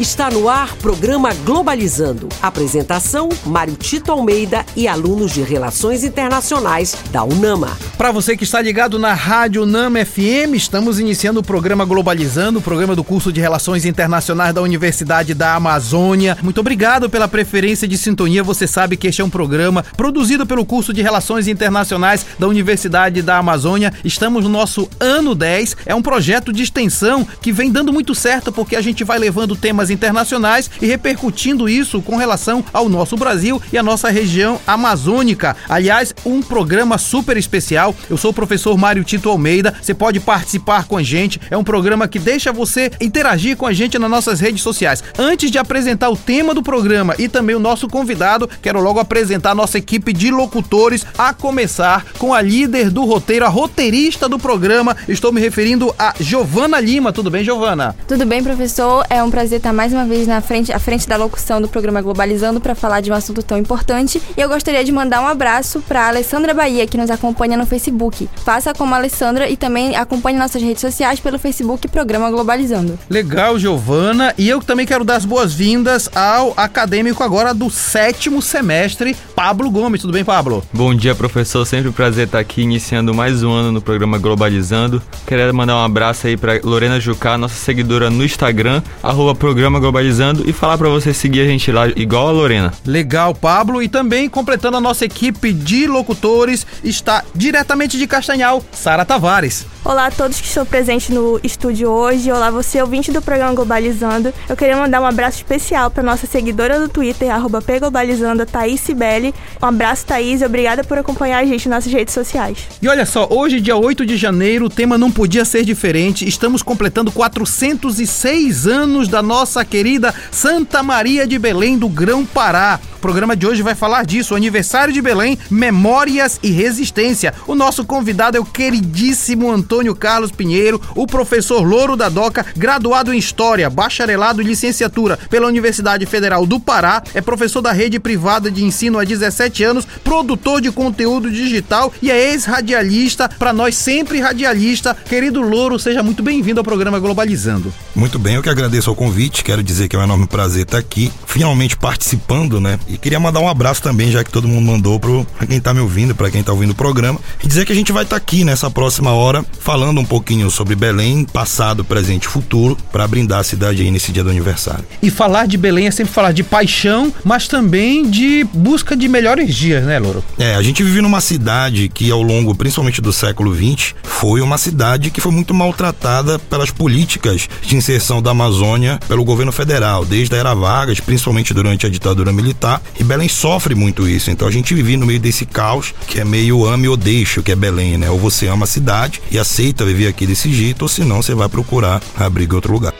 Está no ar programa Globalizando. Apresentação: Mário Tito Almeida e alunos de Relações Internacionais da UNAMA. Para você que está ligado na Rádio UNAMA FM, estamos iniciando o programa Globalizando, o programa do curso de Relações Internacionais da Universidade da Amazônia. Muito obrigado pela preferência de sintonia. Você sabe que este é um programa produzido pelo curso de Relações Internacionais da Universidade da Amazônia. Estamos no nosso ano 10. É um projeto de extensão que vem dando muito certo porque a gente vai levando temas internacionais e repercutindo isso com relação ao nosso Brasil e a nossa região amazônica. Aliás, um programa super especial. Eu sou o professor Mário Tito Almeida. Você pode participar com a gente. É um programa que deixa você interagir com a gente nas nossas redes sociais. Antes de apresentar o tema do programa e também o nosso convidado, quero logo apresentar a nossa equipe de locutores, a começar com a líder do roteiro, a roteirista do programa. Estou me referindo a Giovana Lima. Tudo bem, Giovana? Tudo bem, professor. É um prazer estar mais uma vez na frente, à frente da locução do programa Globalizando para falar de um assunto tão importante. E eu gostaria de mandar um abraço para a Alessandra Bahia, que nos acompanha no Facebook. Faça como a Alessandra e também acompanhe nossas redes sociais pelo Facebook Programa Globalizando. Legal, Giovana. E eu também quero dar as boas-vindas ao acadêmico agora do sétimo semestre, Pablo Gomes. Tudo bem, Pablo? Bom dia, professor. Sempre um prazer estar aqui iniciando mais um ano no programa Globalizando. Queria mandar um abraço aí para Lorena Jucá, nossa seguidora no Instagram, arroba programa programa Globalizando e falar para você seguir a gente lá, igual a Lorena. Legal, Pablo. E também completando a nossa equipe de locutores, está diretamente de Castanhal, Sara Tavares. Olá a todos que estão presentes no estúdio hoje. Olá você, ouvinte do programa Globalizando. Eu queria mandar um abraço especial para nossa seguidora do Twitter, arroba pglobalizando, Thaís Sibeli. Um abraço, Thaís, e obrigada por acompanhar a gente nas nossas redes sociais. E olha só, hoje, dia 8 de janeiro, o tema não podia ser diferente. Estamos completando 406 anos da nossa nossa querida Santa Maria de Belém do Grão Pará. O programa de hoje vai falar disso, o aniversário de Belém, memórias e resistência. O nosso convidado é o queridíssimo Antônio Carlos Pinheiro, o professor Louro da Doca, graduado em História, bacharelado e licenciatura pela Universidade Federal do Pará, é professor da rede privada de ensino há 17 anos, produtor de conteúdo digital e é ex-radialista, para nós sempre radialista. Querido Louro, seja muito bem-vindo ao programa Globalizando. Muito bem, eu que agradeço ao convite, quero dizer que é um enorme prazer estar aqui, finalmente participando, né, e queria mandar um abraço também, já que todo mundo mandou pro, pra quem tá me ouvindo, para quem tá ouvindo o programa. E dizer que a gente vai estar tá aqui nessa próxima hora falando um pouquinho sobre Belém, passado, presente e futuro, para brindar a cidade aí nesse dia do aniversário. E falar de Belém é sempre falar de paixão, mas também de busca de melhores dias, né, Louro? É, a gente vive numa cidade que ao longo, principalmente do século XX, foi uma cidade que foi muito maltratada pelas políticas de inserção da Amazônia pelo governo federal, desde a era Vargas, principalmente durante a ditadura militar e Belém sofre muito isso. Então a gente vive no meio desse caos que é meio ame ou deixo, que é Belém, né? Ou você ama a cidade e aceita viver aqui desse jeito, ou senão você vai procurar abrigo em outro lugar.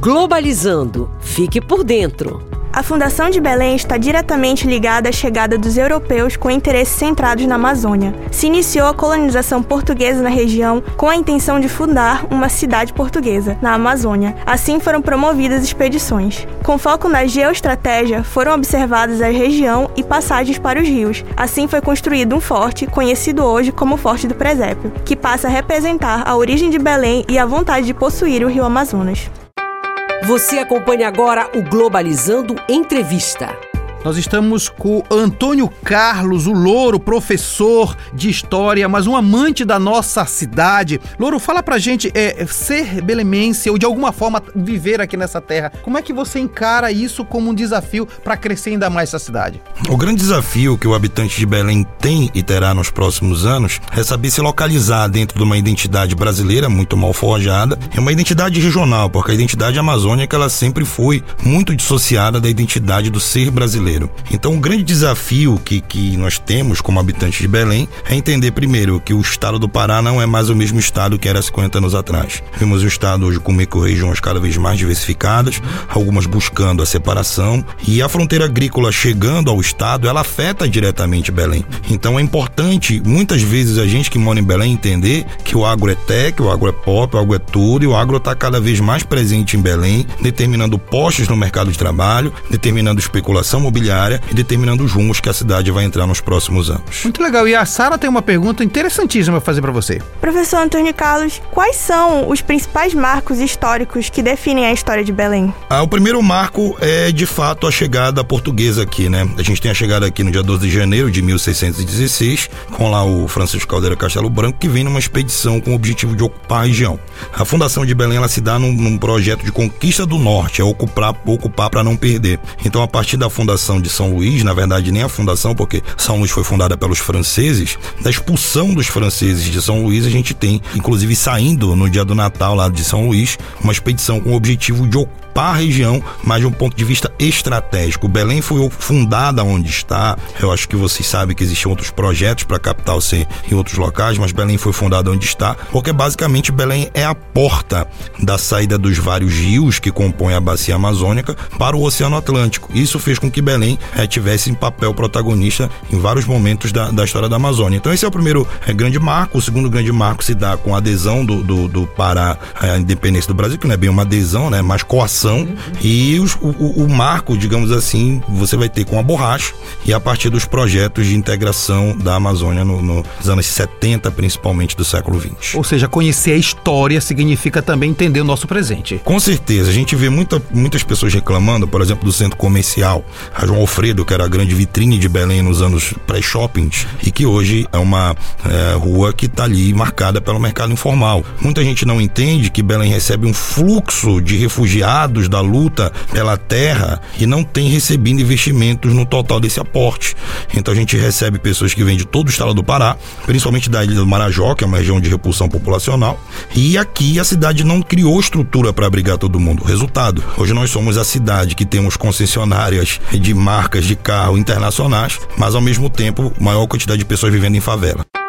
Globalizando. Fique por dentro. A Fundação de Belém está diretamente ligada à chegada dos europeus com interesses centrados na Amazônia. Se iniciou a colonização portuguesa na região com a intenção de fundar uma cidade portuguesa, na Amazônia. Assim foram promovidas expedições. Com foco na geoestratégia, foram observadas a região e passagens para os rios. Assim foi construído um forte, conhecido hoje como Forte do Presépio, que passa a representar a origem de Belém e a vontade de possuir o rio Amazonas. Você acompanha agora o Globalizando Entrevista. Nós estamos com Antônio Carlos, o Louro, professor de história, mas um amante da nossa cidade. Louro, fala pra gente, é, ser belemense ou de alguma forma viver aqui nessa terra, como é que você encara isso como um desafio para crescer ainda mais essa cidade? O grande desafio que o habitante de Belém tem e terá nos próximos anos é saber se localizar dentro de uma identidade brasileira muito mal forjada e uma identidade regional, porque a identidade amazônica ela sempre foi muito dissociada da identidade do ser brasileiro brasileiro. Então, um grande desafio que, que nós temos como habitantes de Belém é entender primeiro que o estado do Pará não é mais o mesmo estado que era 50 anos atrás. Vimos o estado hoje com micro-regiões cada vez mais diversificadas, algumas buscando a separação, e a fronteira agrícola chegando ao estado, ela afeta diretamente Belém. Então é importante, muitas vezes, a gente que mora em Belém entender que o agro é tech, o agro é pop, o agro é tudo, e o agro está cada vez mais presente em Belém, determinando postos no mercado de trabalho, determinando especulação mobiliária imobiliária e determinando os rumos que a cidade vai entrar nos próximos anos. Muito legal. E a Sara tem uma pergunta interessantíssima para fazer para você. Professor Antônio Carlos, quais são os principais marcos históricos que definem a história de Belém? Ah, o primeiro marco é, de fato, a chegada portuguesa aqui, né? A gente tem a chegada aqui no dia 12 de janeiro de 1616, com lá o Francisco Caldeira Castelo Branco, que vem numa expedição com o objetivo de ocupar a região. A fundação de Belém, ela se dá num, num projeto de conquista do norte, é ocupar ocupar para não perder. Então, a partir da fundação de São Luís, na verdade, nem a fundação, porque São Luís foi fundada pelos franceses, da expulsão dos franceses de São Luís, a gente tem, inclusive saindo no dia do Natal lá de São Luís, uma expedição com o objetivo de a região, mas de um ponto de vista estratégico. Belém foi fundada onde está. Eu acho que vocês sabem que existiam outros projetos para a capital ser em outros locais, mas Belém foi fundada onde está, porque basicamente Belém é a porta da saída dos vários rios que compõem a bacia amazônica para o Oceano Atlântico. Isso fez com que Belém é, tivesse em papel protagonista em vários momentos da, da história da Amazônia. Então esse é o primeiro é, grande marco. O segundo grande marco se dá com a adesão do, do, do Pará à independência do Brasil, que não é bem uma adesão, né, mas coação e os, o, o, marco, digamos assim, você vai ter com a borracha e a partir dos projetos de integração da Amazônia no, no, nos anos 70, principalmente do século 20. Ou seja, conhecer a história significa também entender o nosso presente. Com certeza, a gente vê muita, muitas pessoas reclamando, por exemplo, do centro comercial, a João Alfredo, que era a grande vitrine de Belém nos anos pré-shoppings, e que hoje é uma é, rua que está ali marcada pelo mercado informal. Muita gente não entende que Belém recebe um fluxo de refugiados da luta pela terra e não tem recebido investimentos no total desse aporte. Então a gente recebe pessoas que vêm de todo o estado do Pará, principalmente da ilha do Marajó, que é uma região de repulsão populacional, e aqui a cidade não criou estrutura para abrigar todo mundo. Resultado, hoje nós somos a cidade que temos concessionárias de marcas de carro internacionais, mas ao mesmo tempo maior quantidade de pessoas vivendo em favela.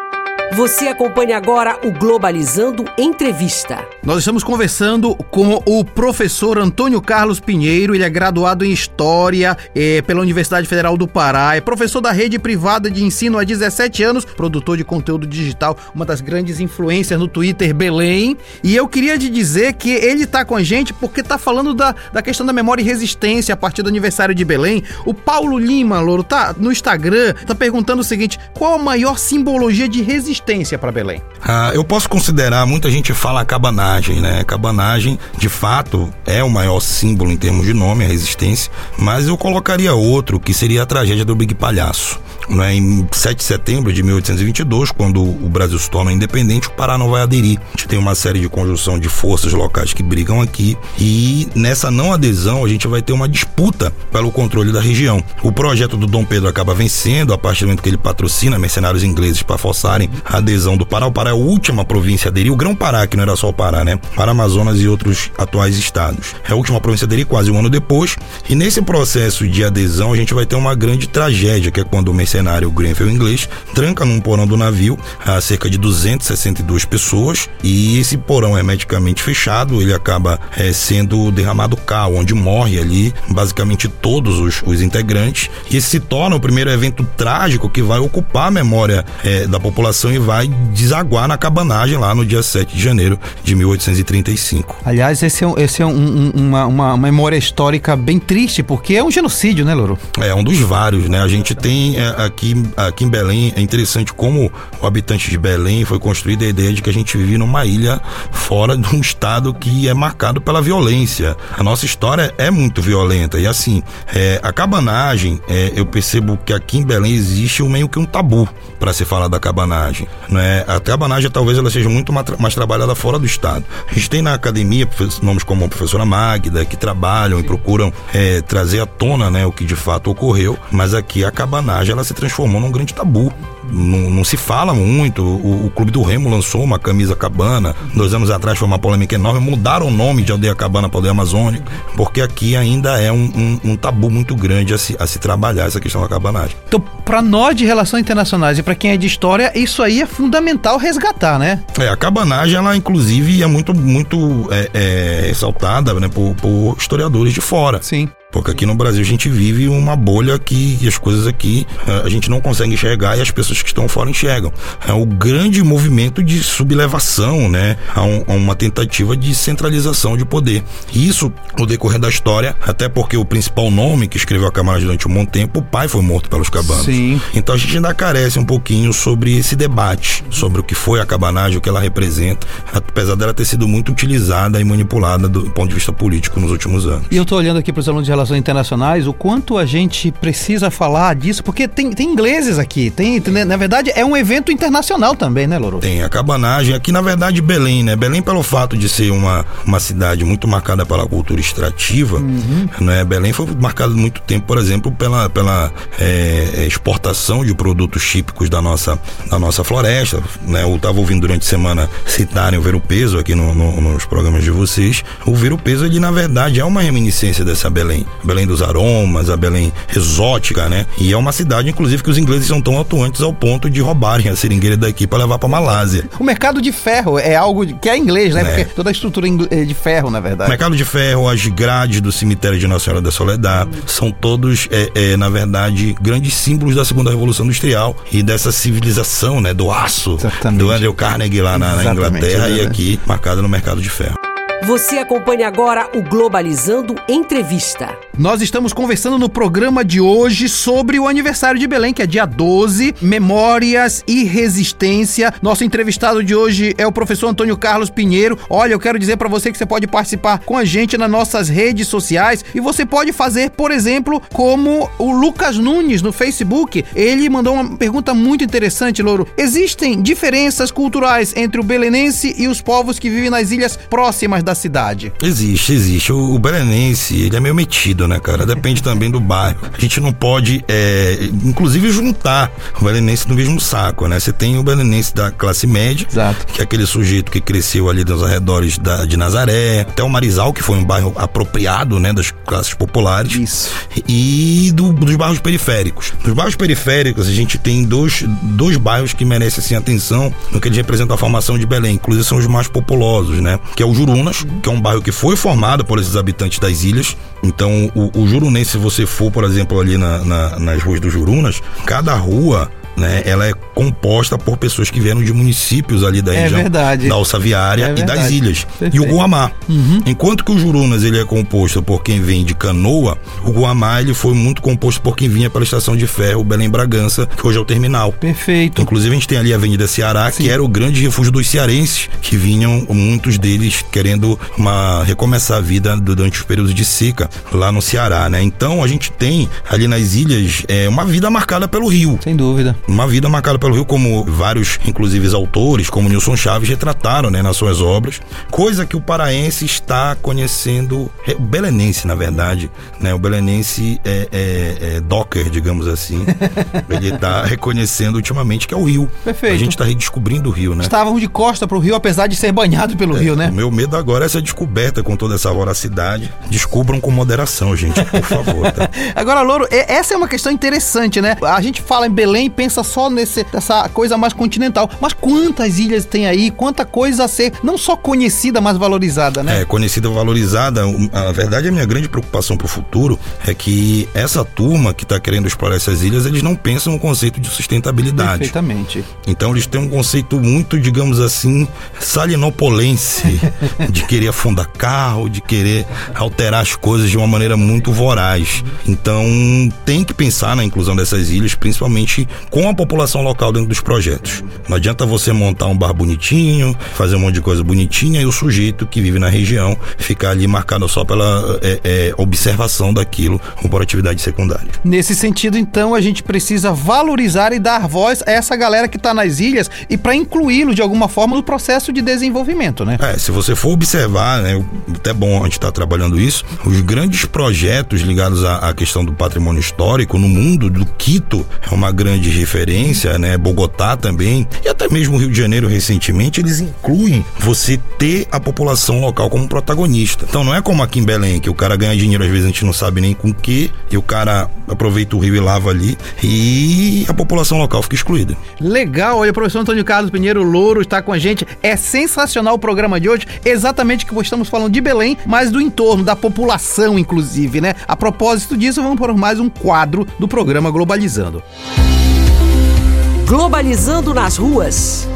Você acompanha agora o Globalizando Entrevista. Nós estamos conversando com o professor Antônio Carlos Pinheiro. Ele é graduado em História é, pela Universidade Federal do Pará, é professor da rede privada de ensino há 17 anos, produtor de conteúdo digital, uma das grandes influências no Twitter Belém. E eu queria te dizer que ele está com a gente porque está falando da, da questão da memória e resistência a partir do aniversário de Belém. O Paulo Lima, Louro, tá no Instagram, tá perguntando o seguinte: qual a maior simbologia de resistência? Resistência para Belém? Ah, eu posso considerar, muita gente fala cabanagem, né? Cabanagem, de fato, é o maior símbolo em termos de nome, a resistência, mas eu colocaria outro, que seria a tragédia do Big Palhaço. Né? Em 7 de setembro de 1822, quando o Brasil se torna independente, o Pará não vai aderir. A gente tem uma série de conjunção de forças locais que brigam aqui e nessa não adesão a gente vai ter uma disputa pelo controle da região. O projeto do Dom Pedro acaba vencendo a partir do momento que ele patrocina mercenários ingleses para forçarem a adesão do Pará. O Pará é a última província a aderir, o Grão-Pará, que não era só o Pará, né? Para Amazonas e outros atuais estados. É a última província a aderir quase um ano depois. E nesse processo de adesão a gente vai ter uma grande tragédia, que é quando o mercenário Grenfell inglês tranca num porão do navio a cerca de 262 pessoas e esse porão é hermeticamente fechado, ele acaba é, sendo derramado cal, onde morre ali basicamente todos os, os, integrantes e esse se torna o primeiro evento trágico que vai ocupar a memória é, da população e vai desaguar na cabanagem lá no dia 7 de janeiro de 1835. Aliás, esse é, esse é um, um, uma, uma, memória histórica bem triste, porque é um genocídio, né, Loro? É um dos vários, né? A gente tem é, aqui, aqui em Belém, é interessante como o habitante de Belém foi construída a ideia de que a gente vive numa ilha fora de um estado que é marcado pela violência. A nossa história é muito violenta e assim, é, a cabanagem, é, eu percebo que aqui em Belém existe um, meio que um tabu para se falar da cabanagem. Né? A cabanagem talvez ela seja muito mais trabalhada fora do estado. A gente tem na academia nomes como a professora Magda que trabalham e procuram é, trazer à tona né, o que de fato ocorreu, mas aqui a cabanagem ela se transformou num grande tabu. Não, não se fala muito. O, o, Clube do Remo lançou uma camisa cabana. Dois anos atrás foi uma polêmica enorme. Mudaram o nome de Aldeia Cabana para Aldeia Amazônica, porque aqui ainda é um, um, um tabu muito grande a se, a se trabalhar essa questão da cabanagem. Então, para nós de relações internacionais e para quem é de história, isso aí é fundamental resgatar, né? É, a cabanagem, ela inclusive é muito, muito é, é, exaltada né, por, por historiadores de fora. Sim. Porque aqui no Brasil a gente vive uma bolha que as coisas aqui eh, a gente não consegue enxergar e as pessoas que estão fora enxergam. É o grande movimento de sublevação, né? A, um, a uma tentativa de centralização de poder. E isso, no decorrer da história, até porque o principal nome que escreveu a Camarada durante um bom tempo, o pai foi morto pelos cabanos. Sim. Então a gente ainda carece um pouquinho sobre esse debate, sobre o que foi a cabanagem, o que ela representa, apesar dela ter sido muito utilizada e manipulada do ponto de vista político nos últimos anos. E eu estou olhando aqui para os alunos de relações internacionais, o quanto a gente precisa falar disso, porque tem, tem ingleses aqui, tem, tem, na verdade é um evento internacional também, né, Loro? Tem a cabanagem, aqui na verdade Belém, né? Belém pelo fato de ser uma, uma cidade muito marcada pela cultura extrativa, uhum. né? Belém foi marcado muito tempo, por exemplo, pela, pela é, exportação de produtos típicos da nossa, da nossa floresta, né? Eu estava ouvindo durante a semana citarem o Ver o Peso aqui no, no, nos programas de vocês. O Ver o Peso, ele na verdade é uma reminiscência dessa Belém. Belém dos aromas, a Belém exótica, né? E é uma cidade, inclusive, que os ingleses são tão atuantes ao ponto de roubarem a seringueira daqui para levar para Malásia. O mercado de ferro é algo que é inglês, né? né? Porque toda a estrutura é de ferro, na verdade. O mercado de ferro, as grades do cemitério de Nossa Senhora da Soledad, são todos, é, é, na verdade, grandes símbolos da segunda revolução industrial e dessa civilização, né? Do aço, Exatamente. do Andrew Carnegie lá na, na Inglaterra é e aqui marcada no mercado de ferro. Você acompanha agora o Globalizando Entrevista. Nós estamos conversando no programa de hoje sobre o aniversário de Belém, que é dia 12, Memórias e Resistência. Nosso entrevistado de hoje é o professor Antônio Carlos Pinheiro. Olha, eu quero dizer para você que você pode participar com a gente nas nossas redes sociais e você pode fazer, por exemplo, como o Lucas Nunes no Facebook. Ele mandou uma pergunta muito interessante, Louro. Existem diferenças culturais entre o belenense e os povos que vivem nas ilhas próximas da da cidade? Existe, existe. O, o belenense, ele é meio metido, né, cara? Depende também do bairro. A gente não pode, é, inclusive, juntar o belenense no mesmo saco, né? Você tem o belenense da classe média, Exato. que é aquele sujeito que cresceu ali nos arredores da, de Nazaré, até o Marizal, que foi um bairro apropriado, né, das classes populares. Isso. E do, dos bairros periféricos. Nos bairros periféricos, a gente tem dois, dois bairros que merecem, assim, atenção no que eles representam a formação de Belém. Inclusive, são os mais populosos, né? Que é o Jurunas, que é um bairro que foi formado por esses habitantes das ilhas. Então, o, o Jurunense, se você for, por exemplo, ali na, na, nas ruas do Jurunas, cada rua né? Ela é composta por pessoas que vieram de municípios ali da é região verdade. da Alça Viária é e das ilhas. Perfeito. E o Guamá. Uhum. Enquanto que o Jurunas ele é composto por quem vem de Canoa, o Guamá ele foi muito composto por quem vinha pela estação de ferro Belém Bragança, que hoje é o terminal. Perfeito. Inclusive a gente tem ali a Avenida Ceará, Sim. que era o grande refúgio dos cearenses, que vinham muitos deles querendo uma recomeçar a vida durante os períodos de seca lá no Ceará, né? Então a gente tem ali nas ilhas é, uma vida marcada pelo rio. Sem dúvida uma vida marcada pelo Rio, como vários, inclusive, autores, como Nilson Chaves, retrataram né, nas suas obras, coisa que o paraense está conhecendo, é, o belenense, na verdade, né? O belenense é, é, é docker, digamos assim. Ele está reconhecendo ultimamente que é o Rio. Perfeito. A gente está redescobrindo o Rio, né? Estávamos de costa para o Rio, apesar de ser banhado pelo é, Rio, né? O meu medo agora é essa descoberta com toda essa voracidade. Descubram com moderação, gente, por favor. Tá? agora, Louro, essa é uma questão interessante, né? A gente fala em Belém e pensa pensa só nesse, nessa coisa mais continental. Mas quantas ilhas tem aí? Quanta coisa a ser não só conhecida, mas valorizada, né? É, conhecida valorizada. A verdade, a minha grande preocupação para o futuro é que essa turma que está querendo explorar essas ilhas, eles não pensam no conceito de sustentabilidade. Perfeitamente. Então eles têm um conceito muito, digamos assim, salinopolense, de querer afundar carro, de querer alterar as coisas de uma maneira muito voraz. Então tem que pensar na inclusão dessas ilhas, principalmente com a a população local dentro dos projetos. Não adianta você montar um bar bonitinho, fazer um monte de coisa bonitinha e o sujeito que vive na região ficar ali marcado só pela é, é, observação daquilo por atividade secundária. Nesse sentido, então, a gente precisa valorizar e dar voz a essa galera que está nas ilhas e para incluí-lo de alguma forma no processo de desenvolvimento, né? É, se você for observar, né, até bom a gente estar tá trabalhando isso, os grandes projetos ligados à, à questão do patrimônio histórico no mundo do Quito é uma grande referência referência, né? Bogotá também, e até mesmo Rio de Janeiro recentemente, eles incluem você ter a população local como protagonista. Então não é como aqui em Belém, que o cara ganha dinheiro, às vezes a gente não sabe nem com que, e o cara aproveita o rio e lava ali, e a população local fica excluída. Legal, olha, o professor Antônio Carlos Pinheiro Louro está com a gente. É sensacional o programa de hoje, exatamente que estamos falando de Belém, mas do entorno, da população, inclusive, né? A propósito disso, vamos por mais um quadro do programa Globalizando. Globalizando nas ruas.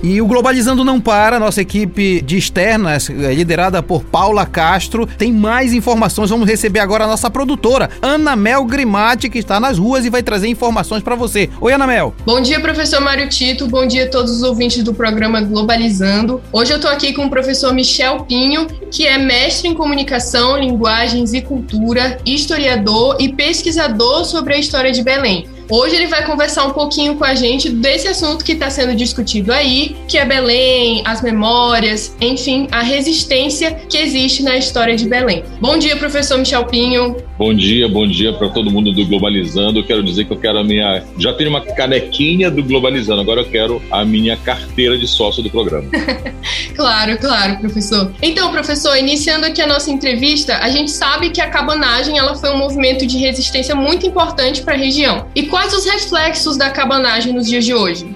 E o Globalizando não para, nossa equipe de externas, eh, liderada por Paula Castro, tem mais informações. Vamos receber agora a nossa produtora, Ana Mel Grimati, que está nas ruas e vai trazer informações para você. Oi, Ana Mel. Bom dia, professor Mário Tito. Bom dia a todos os ouvintes do programa Globalizando. Hoje eu estou aqui com o professor Michel Pinho, que é mestre em comunicação, linguagens e cultura, historiador e pesquisador sobre a história de Belém. Hoje ele vai conversar um pouquinho com a gente desse assunto que está sendo discutido aí, que é Belém, as memórias, enfim, a resistência que existe na história de Belém. Bom dia, professor Michel Pinho. Bom dia, bom dia para todo mundo do Globalizando. Eu quero dizer que eu quero a minha. Já tenho uma canequinha do Globalizando, agora eu quero a minha carteira de sócio do programa. claro, claro, professor. Então, professor, iniciando aqui a nossa entrevista, a gente sabe que a cabanagem ela foi um movimento de resistência muito importante para a região. E quais os reflexos da cabanagem nos dias de hoje?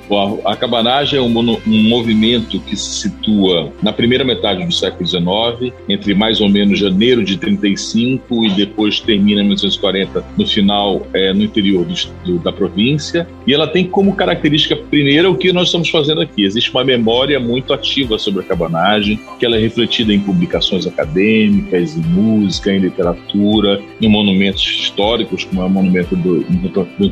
A cabanagem é um, um movimento que se situa na primeira metade do século XIX, entre mais ou menos janeiro de 35 e depois termina em 1940, no final, é, no interior do, do, da província. E ela tem como característica primeira o que nós estamos fazendo aqui. Existe uma memória muito ativa sobre a cabanagem, que ela é refletida em publicações acadêmicas, em música, em literatura, em monumentos históricos, como é o monumento do, do, do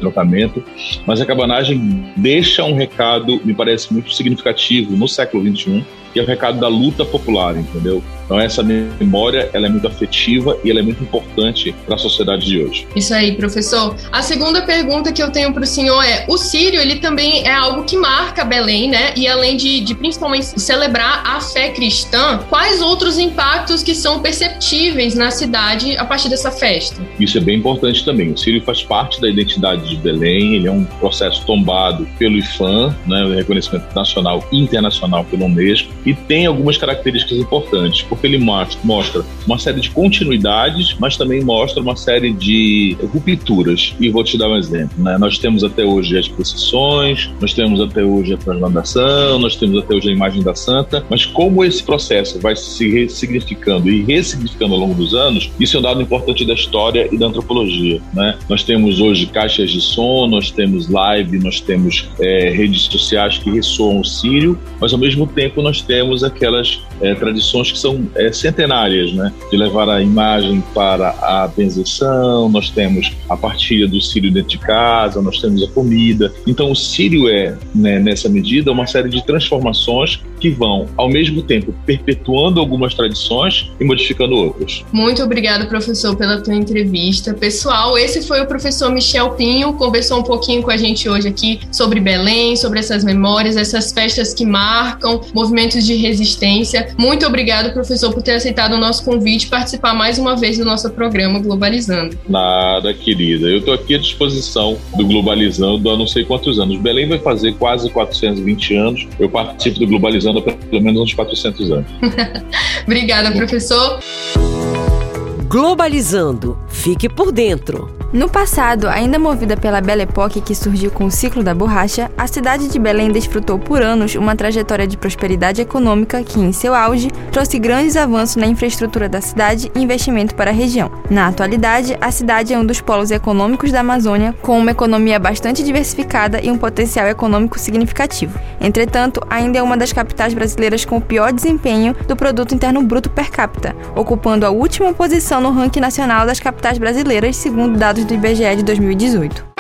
mas a cabanagem deixa um recado, me parece muito significativo no século XXI, que é o recado da luta popular, entendeu? Então essa memória ela é muito afetiva e ela é muito importante para a sociedade de hoje. Isso aí, professor. A segunda pergunta que eu tenho para o senhor é: o Sírio ele também é algo que marca Belém, né? E além de, de principalmente celebrar a fé cristã, quais outros impactos que são perceptíveis na cidade a partir dessa festa? Isso é bem importante também. O Sírio faz parte da identidade de Belém. Ele é um processo tombado pelo IFAM, né? O reconhecimento nacional e internacional pelo Unesco, e tem algumas características importantes porque ele mostra uma série de continuidades, mas também mostra uma série de rupturas. E vou te dar um exemplo. Né? Nós temos até hoje as procissões, nós temos até hoje a translação, nós temos até hoje a imagem da santa, mas como esse processo vai se ressignificando e ressignificando ao longo dos anos, isso é um dado importante da história e da antropologia. Né? Nós temos hoje caixas de som, nós temos live, nós temos é, redes sociais que ressoam o sírio, mas ao mesmo tempo nós temos aquelas é, tradições que são é, centenárias, né? De levar a imagem para a benzeção, nós temos a partilha do sírio dentro de casa, nós temos a comida. Então, o sírio é, né, nessa medida, uma série de transformações que vão, ao mesmo tempo, perpetuando algumas tradições e modificando outras. Muito obrigado, professor, pela tua entrevista. Pessoal, esse foi o professor Michel Pinho, conversou um pouquinho com a gente hoje aqui sobre Belém, sobre essas memórias, essas festas que marcam, movimentos de resistência. Muito obrigado, professor, por ter aceitado o nosso convite e participar mais uma vez do nosso programa Globalizando. Nada, querida. Eu estou aqui à disposição do Globalizando há não sei quantos anos. Belém vai fazer quase 420 anos. Eu participo do Globalizando há pelo menos uns 400 anos. Obrigada, professor. Globalizando. Fique por dentro. No passado, ainda movida pela Belle Époque que surgiu com o ciclo da borracha, a cidade de Belém desfrutou por anos uma trajetória de prosperidade econômica que, em seu auge, trouxe grandes avanços na infraestrutura da cidade e investimento para a região. Na atualidade, a cidade é um dos polos econômicos da Amazônia, com uma economia bastante diversificada e um potencial econômico significativo. Entretanto, ainda é uma das capitais brasileiras com o pior desempenho do produto interno bruto per capita, ocupando a última posição no ranking nacional das capitais brasileiras, segundo dados dados do IBGE de 2018.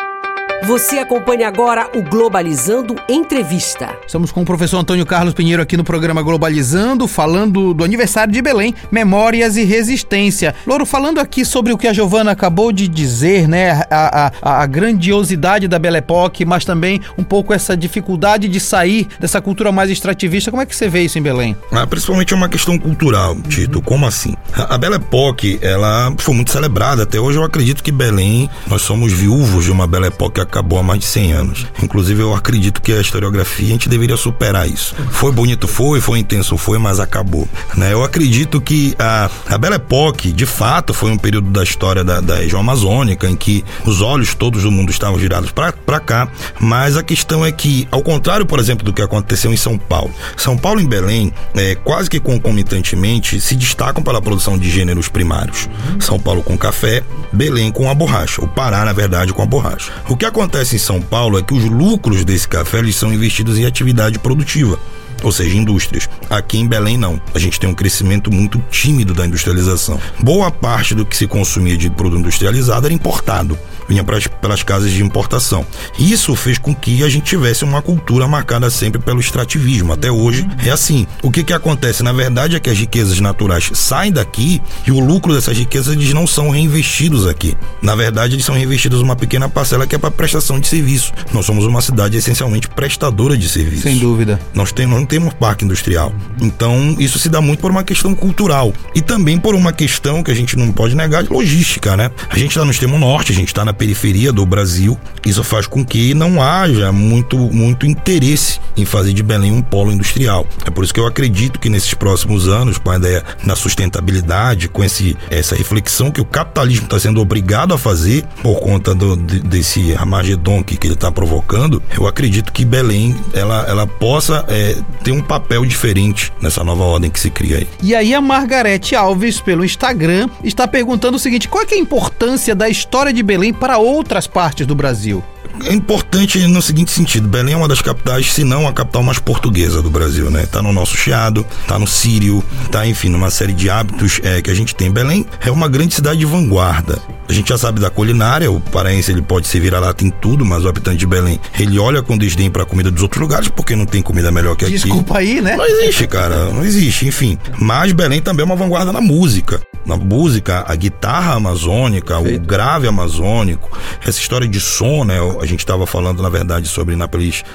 Você acompanha agora o Globalizando Entrevista. Estamos com o professor Antônio Carlos Pinheiro aqui no programa Globalizando, falando do aniversário de Belém, Memórias e Resistência. Louro, falando aqui sobre o que a Giovana acabou de dizer, né? A, a, a grandiosidade da Belle Époque, mas também um pouco essa dificuldade de sair dessa cultura mais extrativista. Como é que você vê isso em Belém? Ah, principalmente é uma questão cultural, Tito. Como assim? A, a Belle Époque, ela foi muito celebrada. Até hoje eu acredito que Belém, nós somos viúvos de uma Belle Époque acabou há mais de 100 anos. Inclusive, eu acredito que a historiografia a gente deveria superar isso. Foi bonito, foi, foi intenso, foi, mas acabou. Né? Eu acredito que a, a Belle Époque, de fato, foi um período da história da, da região amazônica em que os olhos todos do mundo estavam virados para cá, mas a questão é que, ao contrário, por exemplo, do que aconteceu em São Paulo, São Paulo e Belém, é, quase que concomitantemente, se destacam pela produção de gêneros primários. São Paulo com café, Belém com a borracha, o Pará, na verdade, com a borracha. O que acontece em São Paulo é que os lucros desse café eles são investidos em atividade produtiva ou seja, indústrias. Aqui em Belém não. A gente tem um crescimento muito tímido da industrialização. Boa parte do que se consumia de produto industrializado era importado vinha pras, pelas casas de importação. Isso fez com que a gente tivesse uma cultura marcada sempre pelo extrativismo. Até hoje é assim. O que que acontece? Na verdade é que as riquezas naturais saem daqui e o lucro dessas riquezas eles não são reinvestidos aqui. Na verdade, eles são reinvestidos uma pequena parcela que é para prestação de serviço. Nós somos uma cidade essencialmente prestadora de serviço. Sem dúvida. Nós temos, não temos parque industrial. Então, isso se dá muito por uma questão cultural e também por uma questão que a gente não pode negar de logística, né? A gente está no extremo norte, a gente está na periferia do Brasil. Isso faz com que não haja muito, muito interesse em fazer de Belém um polo industrial. É por isso que eu acredito que nesses próximos anos, com a ideia da sustentabilidade, com esse, essa reflexão que o capitalismo está sendo obrigado a fazer por conta do, de, desse Armagedon que, que ele está provocando, eu acredito que Belém ela, ela possa é, ter um papel diferente nessa nova ordem que se cria aí. E aí a Margarete Alves, pelo Instagram, está perguntando o seguinte: qual é, é a importância da história de Belém para para outras partes do Brasil? é importante no seguinte sentido: Belém é uma das capitais, se não a capital mais portuguesa do Brasil, né? Tá no nosso chiado, tá no Sírio, tá, enfim, numa série de hábitos é, que a gente tem. Belém é uma grande cidade de vanguarda. A gente já sabe da culinária, o paraense ele pode se virar lá, tem tudo, mas o habitante de Belém, ele olha com desdém para a comida dos outros lugares, porque não tem comida melhor que aqui. Desculpa aí, né? Não existe, cara, não existe, enfim. Mas Belém também é uma vanguarda na música. Na música, a guitarra amazônica, Feito. o grave amazônico, essa história de som, né? A gente estava falando, na verdade, sobre na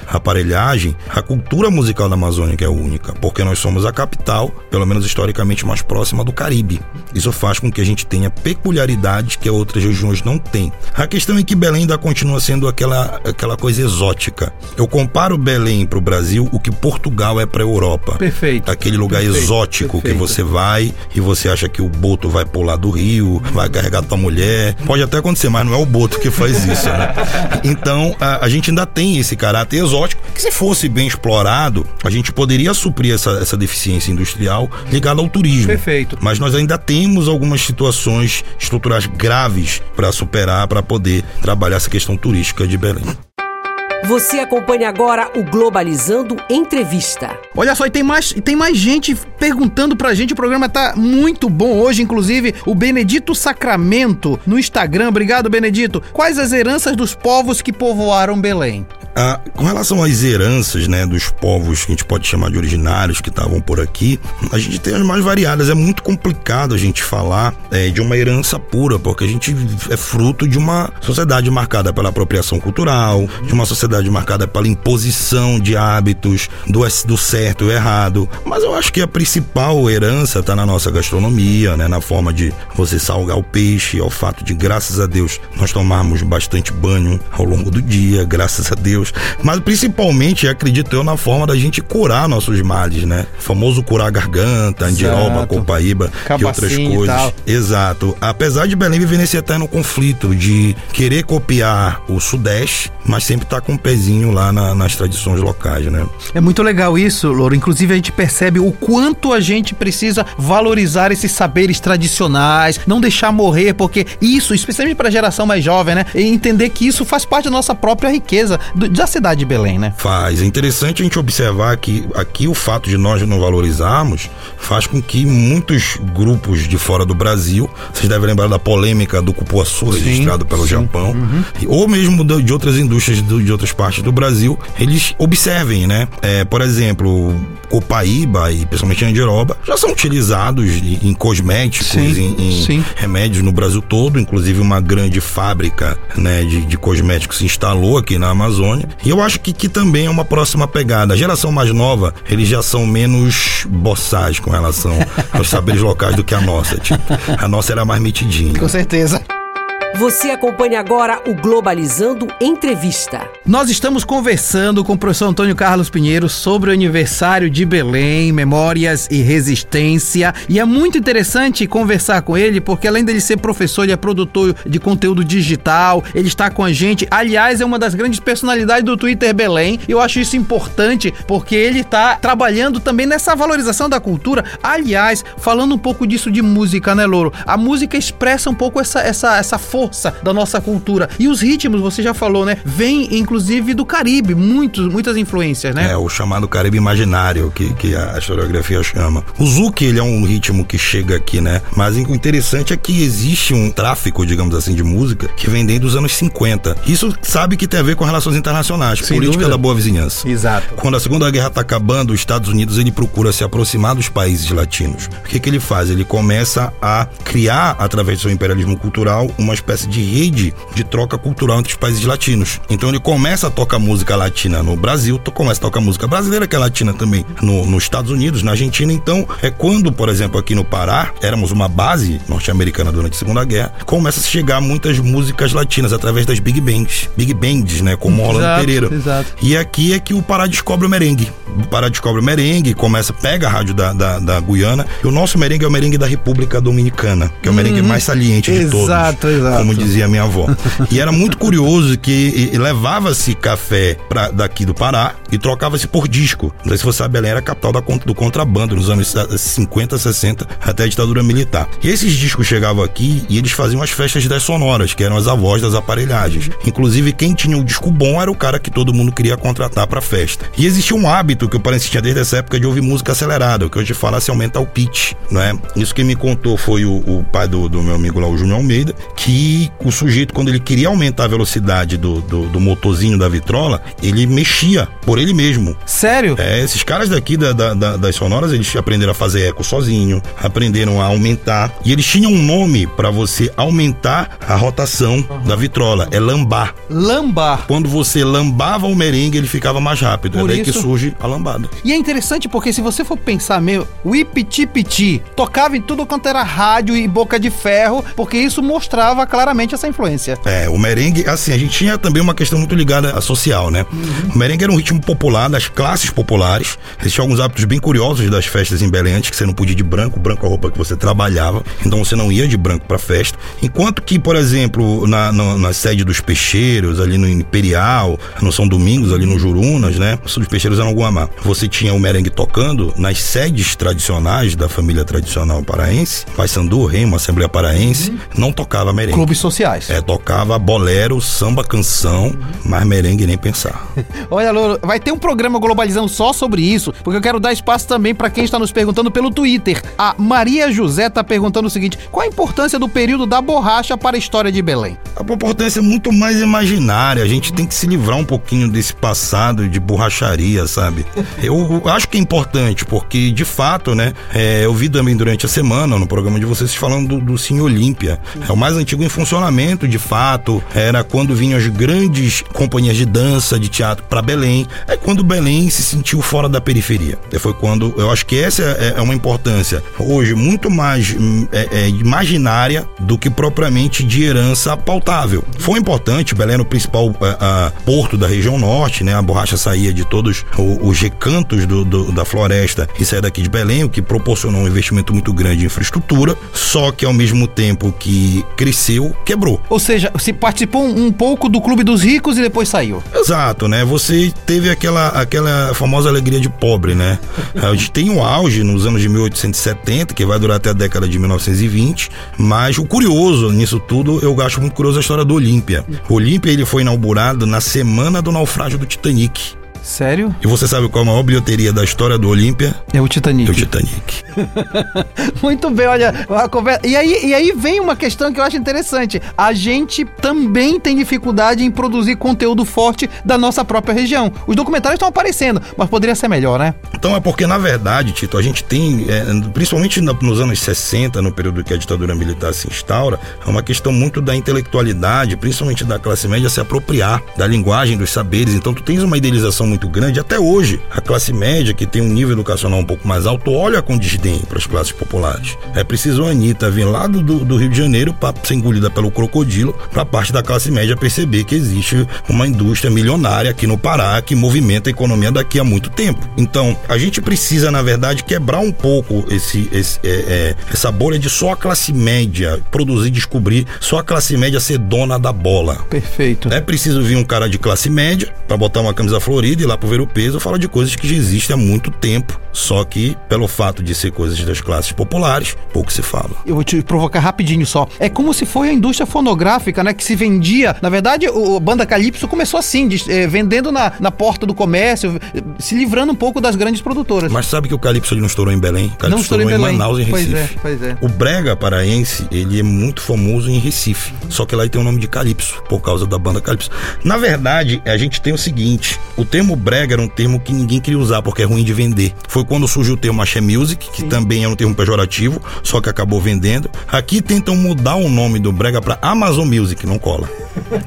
aparelhagem. A cultura musical da Amazônia é única, porque nós somos a capital, pelo menos historicamente, mais próxima do Caribe. Isso faz com que a gente tenha peculiaridades que outras regiões não têm. A questão é que Belém ainda continua sendo aquela, aquela coisa exótica. Eu comparo Belém para o Brasil o que Portugal é para a Europa. Perfeito. Aquele lugar perfeito, exótico perfeito. que você vai e você acha que o boto vai pular do rio, vai carregar tua mulher. Pode até acontecer, mas não é o boto que faz isso, né? Então, a, a, gente ainda tem esse caráter exótico que, se fosse bem explorado, a gente poderia suprir essa, essa deficiência industrial ligada ao turismo. Perfeito. Mas nós ainda temos algumas situações estruturais graves para superar, para poder trabalhar essa questão turística de Belém. Você acompanha agora o Globalizando Entrevista. Olha só, e tem mais, tem mais gente perguntando pra gente. O programa tá muito bom hoje, inclusive o Benedito Sacramento no Instagram. Obrigado, Benedito. Quais as heranças dos povos que povoaram Belém? Ah, com relação às heranças, né, dos povos que a gente pode chamar de originários que estavam por aqui, a gente tem as mais variadas. É muito complicado a gente falar é, de uma herança pura, porque a gente é fruto de uma sociedade marcada pela apropriação cultural, de uma sociedade marcada pela imposição de hábitos do, do certo e errado. Mas eu acho que a principal herança está na nossa gastronomia, né, na forma de você salgar o peixe, ao fato de, graças a Deus, nós tomarmos bastante banho ao longo do dia, graças a Deus Deus. Mas principalmente, acredito eu, na forma da gente curar nossos males, né? O famoso curar a garganta, andiroba, copaíba e outras coisas. E Exato. Apesar de Belém viver nesse eterno conflito de querer copiar o Sudeste, mas sempre tá com um pezinho lá na, nas tradições locais, né? É muito legal isso, Louro. Inclusive a gente percebe o quanto a gente precisa valorizar esses saberes tradicionais, não deixar morrer, porque isso, especialmente para a geração mais jovem, né? E entender que isso faz parte da nossa própria riqueza, da cidade de Belém, né? Faz. É interessante a gente observar que aqui o fato de nós não valorizarmos faz com que muitos grupos de fora do Brasil, vocês devem lembrar da polêmica do cupuaçu registrado pelo sim. Japão, uhum. ou mesmo de outras indústrias de outras partes do Brasil, eles observem, né? É, por exemplo, copaíba e principalmente andiroba já são utilizados em cosméticos, sim, em, em remédios no Brasil todo, inclusive uma grande fábrica né, de, de cosméticos se instalou aqui na Amazônia e eu acho que, que também é uma próxima pegada. A geração mais nova, eles já são menos boçais com relação aos saberes locais do que a nossa. Tipo, a nossa era mais metidinha. Com certeza. Você acompanha agora o Globalizando Entrevista. Nós estamos conversando com o professor Antônio Carlos Pinheiro sobre o aniversário de Belém, memórias e resistência. E é muito interessante conversar com ele, porque além dele ser professor, ele é produtor de conteúdo digital, ele está com a gente. Aliás, é uma das grandes personalidades do Twitter Belém. Eu acho isso importante, porque ele está trabalhando também nessa valorização da cultura. Aliás, falando um pouco disso de música, né, Louro? A música expressa um pouco essa, essa, essa força da nossa cultura. E os ritmos, você já falou, né? Vem, inclusive, do Caribe. Muitos, muitas influências, né? É, o chamado Caribe imaginário, que, que a historiografia chama. O Zouk, ele é um ritmo que chega aqui, né? Mas o interessante é que existe um tráfico, digamos assim, de música que vem desde os anos 50. Isso sabe que tem a ver com relações internacionais, Sem política dúvida. da boa vizinhança. Exato. Quando a Segunda Guerra está acabando, os Estados Unidos ele procura se aproximar dos países latinos. O que, que ele faz? Ele começa a criar, através do seu imperialismo cultural, uma espécie de rede de troca cultural entre os países latinos. Então ele começa a tocar música latina no Brasil, começa a tocar música brasileira, que é latina também, no, nos Estados Unidos, na Argentina. Então, é quando, por exemplo, aqui no Pará, éramos uma base norte-americana durante a Segunda Guerra, começa a chegar muitas músicas latinas através das Big Bands. Big Bands, né? Como exato, Pereira. Exato. E aqui é que o Pará descobre o merengue. O Pará descobre o merengue, começa, pega a rádio da, da, da Guiana. E o nosso merengue é o merengue da República Dominicana, que é o merengue uhum. mais saliente de exato, todos. Exato, exato. Como dizia minha avó. e era muito curioso que levava-se café pra, daqui do Pará e trocava-se por disco. Sei se você sabe, Belém era a capital da, do contrabando nos anos 50, 60, até a ditadura militar. E esses discos chegavam aqui e eles faziam as festas das sonoras, que eram as avós das aparelhagens. Inclusive, quem tinha o disco bom era o cara que todo mundo queria contratar pra festa. E existia um hábito que o Parece tinha desde essa época de ouvir música acelerada, o que hoje fala se aumenta o pitch, não é? Isso que me contou foi o, o pai do, do, meu amigo lá, o Júnior Almeida, que o sujeito, quando ele queria aumentar a velocidade do, do, do motorzinho da vitrola, ele mexia por ele mesmo. Sério? É, esses caras daqui da, da, da, das sonoras, eles aprenderam a fazer eco sozinho, aprenderam a aumentar. E eles tinham um nome para você aumentar a rotação uhum. da vitrola. É lambar. Lambar. Quando você lambava o merengue, ele ficava mais rápido. Por é daí isso... que surge a lambada. E é interessante porque se você for pensar meio, o Ipiti tocava em tudo quanto era rádio e boca de ferro, porque isso mostrava claramente essa influência. É, o merengue, assim, a gente tinha também uma questão muito ligada à social, né? Uhum. O merengue era um ritmo popular das classes populares. Existiam alguns hábitos bem curiosos das festas em Belém antes, que você não podia ir de branco, branco a roupa que você trabalhava, então você não ia de branco pra festa. Enquanto que, por exemplo, na, na, na sede dos peixeiros, ali no Imperial, no São Domingos, ali no Jurunas, né? Os peixeiros eram Guamá. Você tinha o merengue tocando nas sedes tradicionais da família tradicional paraense, Paysandu, Remo, Assembleia Paraense, uhum. não tocava merengue. Clubes sociais. É, tocava bolero, samba, canção, uhum. mas merengue nem pensar. Olha, Louro, vai ter um programa globalizando só sobre isso, porque eu quero dar espaço também para quem está nos perguntando pelo Twitter. A Maria José está perguntando o seguinte: qual a importância do período da borracha para a história de Belém? A importância é muito mais imaginária. A gente tem que se livrar um pouquinho desse passado de borracharia, sabe? Eu acho que é importante, porque de fato, né? É, eu vi também durante a semana no programa de vocês falando do, do Cine Olímpia. É o mais antigo em funcionamento, de fato. Era quando vinham as grandes companhias de dança, de teatro para Belém. É quando Belém se sentiu fora da periferia. E foi quando eu acho que essa é, é uma importância hoje muito mais hum, é, é, imaginária do que propriamente de herança pautável. Foi importante, Belém era o principal a, a, porto da região norte, né? A borracha saía de todos os recantos do, do, da floresta e saía daqui de Belém, o que proporcionou um investimento muito grande em infraestrutura, só que ao mesmo tempo que cresceu, quebrou. Ou seja, se participou um, um pouco do clube dos ricos e depois saiu. Exato, né? Você teve aquela, aquela famosa alegria de pobre, né? A gente tem um auge nos anos de 1870, que vai durar até a década de 1920, mas o curioso nisso tudo, eu acho muito curioso a história do Olímpia. O Olímpia ele foi inaugurado na semana do naufrágio do Titanic. Sério? E você sabe qual a maior bilheteria da história do Olímpia? É o Titanic. É o Titanic. Muito bem, olha, a conversa... e, aí, e aí vem uma questão que eu acho interessante. A gente também tem dificuldade em produzir conteúdo forte da nossa própria região. Os documentários estão aparecendo, mas poderia ser melhor, né? Então é porque, na verdade, Tito, a gente tem, é, principalmente nos anos 60, no período que a ditadura militar se instaura, é uma questão muito da intelectualidade, principalmente da classe média, se apropriar da linguagem, dos saberes. Então tu tens uma idealização muito grande, até hoje, a classe média, que tem um nível educacional um pouco mais alto, olha com desdém para as classes populares. É preciso a Anitta vir lá do, do Rio de Janeiro para ser engolida pelo crocodilo, para parte da classe média perceber que existe uma indústria milionária aqui no Pará que movimenta a economia daqui a muito tempo. Então, a gente precisa, na verdade, quebrar um pouco esse, esse é, é, essa bolha de só a classe média produzir, descobrir, só a classe média ser dona da bola. Perfeito. É preciso vir um cara de classe média para botar uma camisa florida e ir lá pro ver o peso falar de coisas que já existem há muito tempo, só que pelo fato de ser coisas das classes populares, pouco se fala. Eu vou te provocar rapidinho só. É como se foi a indústria fonográfica, né, que se vendia. Na verdade, o Banda Calypso começou assim, de, eh, vendendo na, na porta do comércio, se livrando um pouco das grandes produtoras. Mas sabe que o Calypso ele não estourou em Belém? O Calypso Não estourou em estourou Belém. Manaus e em Pois Recife. é, pois é. O brega paraense, ele é muito famoso em Recife. Só que lá ele tem o nome de Calypso, por causa da banda Calypso. Na verdade, a gente tem o seguinte: o termo brega era um termo que ninguém queria usar porque é ruim de vender. Foi quando surgiu o termo axé music, que também é um termo pejorativo, só que acabou vendendo. Aqui tentam mudar o nome do brega para Amazon Music, não cola.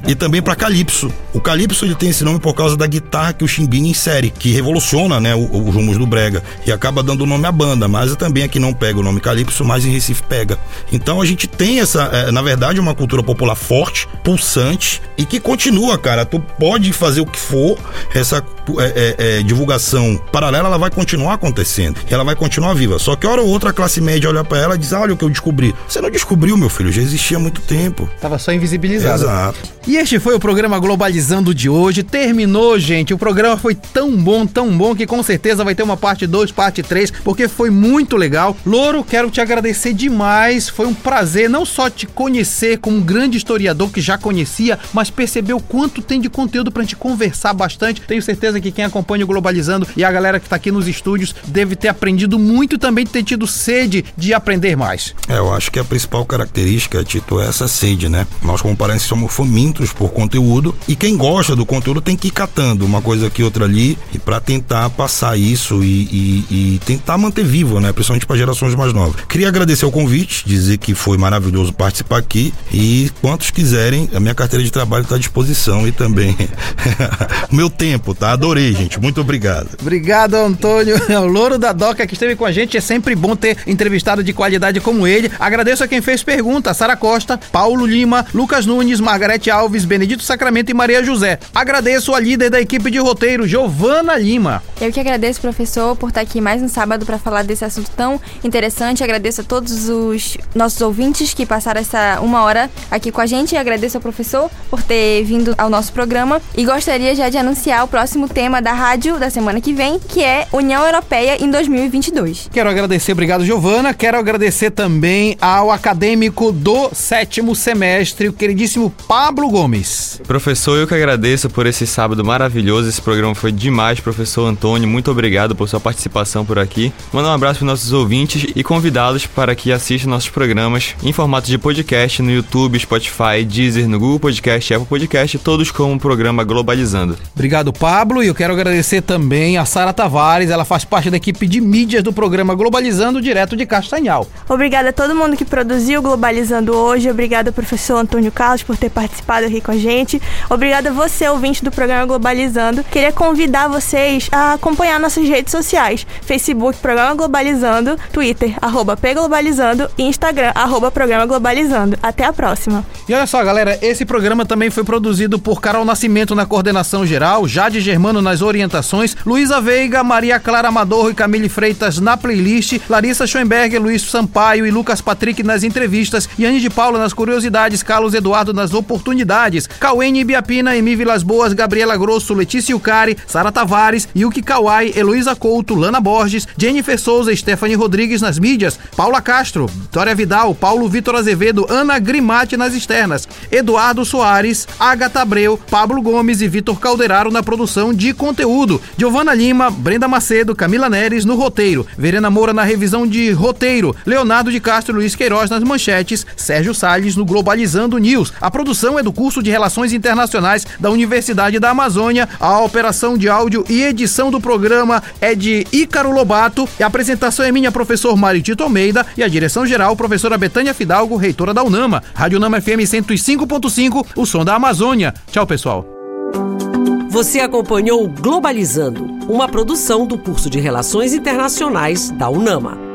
E também para Calypso. O Calypso ele tem esse nome por causa da guitarra que o Chimbinha insere, que revoluciona, né, os rumos do brega e acaba dando o nome à banda. Mas também aqui não pega o nome Calypso, mas em Recife pega. Então a gente tem essa, é, na verdade, uma cultura popular forte, pulsante e que continua, cara. Tu pode fazer o que for, essa é, é, é, divulgação paralela ela vai continuar acontecendo. Ela vai continuar viva. Só que hora ou outra a classe média olha pra ela e diz: "Ah, Olha o que eu descobri. Você não descobriu, meu filho, já existia há muito tempo. Tava só invisibilizado. Exato. E este foi o programa Globalizando de hoje. Terminou, gente. O programa foi tão bom, tão bom, que com certeza vai ter uma parte 2, parte 3, porque foi muito legal. Louro, quero te agradecer demais. Foi um prazer não só te conhecer como um grande historiador que já conhecia, mas perceber o quanto tem de conteúdo pra gente conversar bastante. Tenho certeza que quem acompanha o Globalizando e a galera que tá aqui nos estúdios deve ter aprendido muito e também ter tido sede de aprender mais. É, eu acho que a principal característica, Tito, é essa sede, né? Nós, como parentes, somos famintos por conteúdo e quem gosta do conteúdo tem que ir catando uma coisa aqui, outra ali, e para tentar passar isso e, e- e tentar manter vivo, né? Principalmente para gerações mais novas. Queria agradecer o convite, dizer que foi maravilhoso participar aqui e quantos quiserem, a minha carteira de trabalho está à disposição e também o meu tempo, tá? Adorei, gente. Muito obrigado. Obrigado, Antônio. O Louro da Doca que esteve com a gente. É sempre bom ter entrevistado de qualidade como ele. Agradeço a quem fez pergunta: Sara Costa, Paulo Lima, Lucas Nunes, Margarete Alves, Benedito Sacramento e Maria José. Agradeço a líder da equipe de roteiro, Giovana Lima. Eu que agradeço, professor, por estar aqui mais um sábado para falar desse assunto tão interessante. Agradeço a todos os nossos ouvintes que passaram essa uma hora aqui com a gente. Agradeço ao professor por ter vindo ao nosso programa. E gostaria já de anunciar o próximo tema da rádio da semana que vem, que é União Europeia em 2022. Quero agradecer, obrigado, Giovana. Quero agradecer também ao acadêmico do sétimo semestre, o queridíssimo Pablo Gomes. Professor, eu que agradeço por esse sábado maravilhoso. Esse programa foi demais, professor Antônio. Muito obrigado por sua participação por aqui. Manda um abraço para nossos ouvintes e convidá-los para que assistam nossos programas em formato de podcast no YouTube, Spotify, Deezer, no Google Podcast, Apple Podcast, todos como o programa Globalizando. Obrigado, Pablo. E eu quero agradecer também a Sara Tavares. Ela faz parte da equipe de mídias do programa Globalizando, direto de Castanhal. Obrigada a todo mundo que produziu Globalizando hoje. Obrigada, professor Antônio Carlos, por ter participado aqui com a gente. Obrigada a você, ouvinte do programa Globalizando. Queria convidar vocês a acompanhar nossas redes sociais: Facebook, Programa Globalizando, Twitter, arroba Pglobalizando e Instagram, arroba Programa Globalizando. Até a próxima. E olha só, galera, esse programa também foi produzido por Carol Nascimento na coordenação geral, Jade Germano nas orientações, Luísa Veiga, Maria Clara Amador e Camille Freitas na playlist, Larissa Schoenberger, Luiz Sampaio e Lucas Patrick nas entrevistas, Yane de Paula nas curiosidades, Carlos Eduardo nas oportunidades, Cauene Ibiapina, Emi Vilas Boas, Gabriela Grosso, Letícia Ucari, Sara Tavares, Yuki Kawai, Heloísa Couto, Lana Borges, Jennifer Souza, Stephanie Rodrigues nas mídias, Paula Castro, Vitória Vidal, Paulo Vitor Azevedo, Ana Grimati nas externas, Eduardo Soares, Agatha Abreu, Pablo Gomes e Vitor Calderaro na produção de conteúdo, Giovana Lima, Brenda Macedo, Camila Neres no roteiro, Verena Moura na revisão de roteiro, Leonardo de Castro Luiz Queiroz nas manchetes, Sérgio Salles no Globalizando News. A produção é do curso de Relações Internacionais da Universidade da Amazônia, a operação de áudio e edição do programa é de Ícaro Lobato, e a apresentação é minha, professor Mário Tito Almeida, e a direção geral, professora Betânia Fidalgo, reitora da Unama. Rádio Unama FM 105.5, o som da Amazônia. Tchau, pessoal. Você acompanhou Globalizando, uma produção do curso de Relações Internacionais da UNAMA.